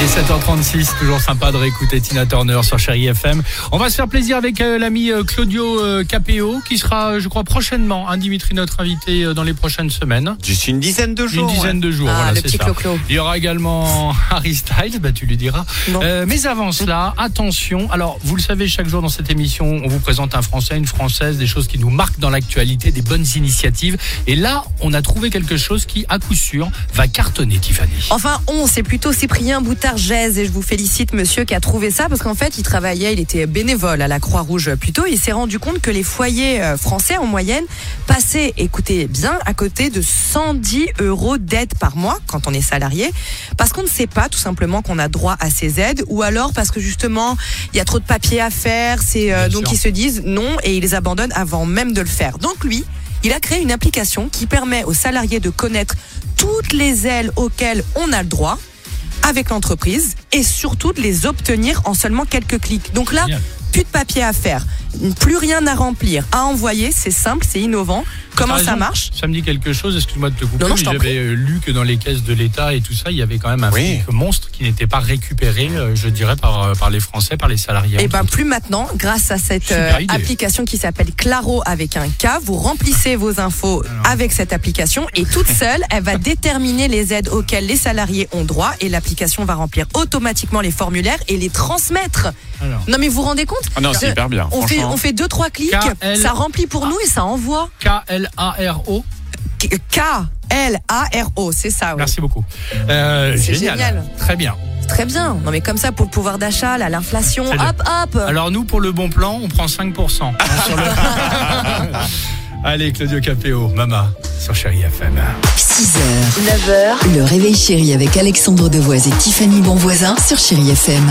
Il est 7h36, toujours sympa de réécouter Tina Turner sur Chéri FM. On va se faire plaisir avec euh, l'ami euh, Claudio euh, Capéo, qui sera, je crois, prochainement, hein, Dimitri, notre invité dans les prochaines semaines. D'ici une dizaine de jours. Une dizaine de jours, Ah, voilà, le petit ça. Clo-Clo. Il y aura également Harry Styles, bah, tu lui diras. Euh, mais avant cela, attention. Alors, vous le savez, chaque jour dans cette émission, on vous présente un Français, une Française, des choses qui nous marquent dans l'actualité, des bonnes initiatives. Et là, on a trouvé quelque chose qui, à coup sûr, va cartonner, Tiffany. Enfin, on, c'est plutôt Cyprien Et je vous félicite, monsieur, qui a trouvé ça parce qu'en fait, il travaillait, il était bénévole à la Croix-Rouge plutôt. Il s'est rendu compte que les foyers euh, français, en moyenne, passaient, écoutez bien, à côté de 110 euros d'aide par mois quand on est salarié parce qu'on ne sait pas tout simplement qu'on a droit à ces aides ou alors parce que justement, il y a trop de papiers à faire. C'est euh, donc sûr. ils se disent non et ils les abandonnent avant même de le faire. Donc lui, il a créé une application qui permet aux salariés de connaître toutes les ailes auxquelles on a le droit avec l'entreprise et surtout de les obtenir en seulement quelques clics. Donc là, plus de papier à faire, plus rien à remplir, à envoyer, c'est simple, c'est innovant. Comment ça marche Ça me dit quelque chose, excuse-moi de te couper, j'avais euh, lu que dans les caisses de l'État et tout ça, il y avait quand même un Oui. monstre qui n'était pas récupéré, euh, je dirais, par, euh, par les Français, par les salariés. Et ben autres. plus maintenant, grâce à cette euh, application qui s'appelle Claro avec un K, vous remplissez vos infos avec cette application et toute seule, elle va déterminer les aides auxquelles les salariés ont droit et l'application va remplir automatiquement les formulaires et les transmettre. Alors, Non mais vous vous rendez compte Ah non, c'est hyper bien. On fait, on fait deux trois clics, KL. ça remplit pour nous et ça envoie. K-L-A-R-O, K L A R O, c'est ça. ouais. merci beaucoup. Euh, C'est génial. génial. Très bien. Très bien. Non mais comme ça pour le pouvoir d'achat, là, l'inflation, C'est hop hop. Alors nous, pour le bon plan, on prend 5%. hein, sur le- Allez, Claudio Capéo, Mama, sur Chéri FM. 6h, 9h, le réveil chéri avec Alexandre Devoise et Tiffany Bonvoisin sur Chéri FM.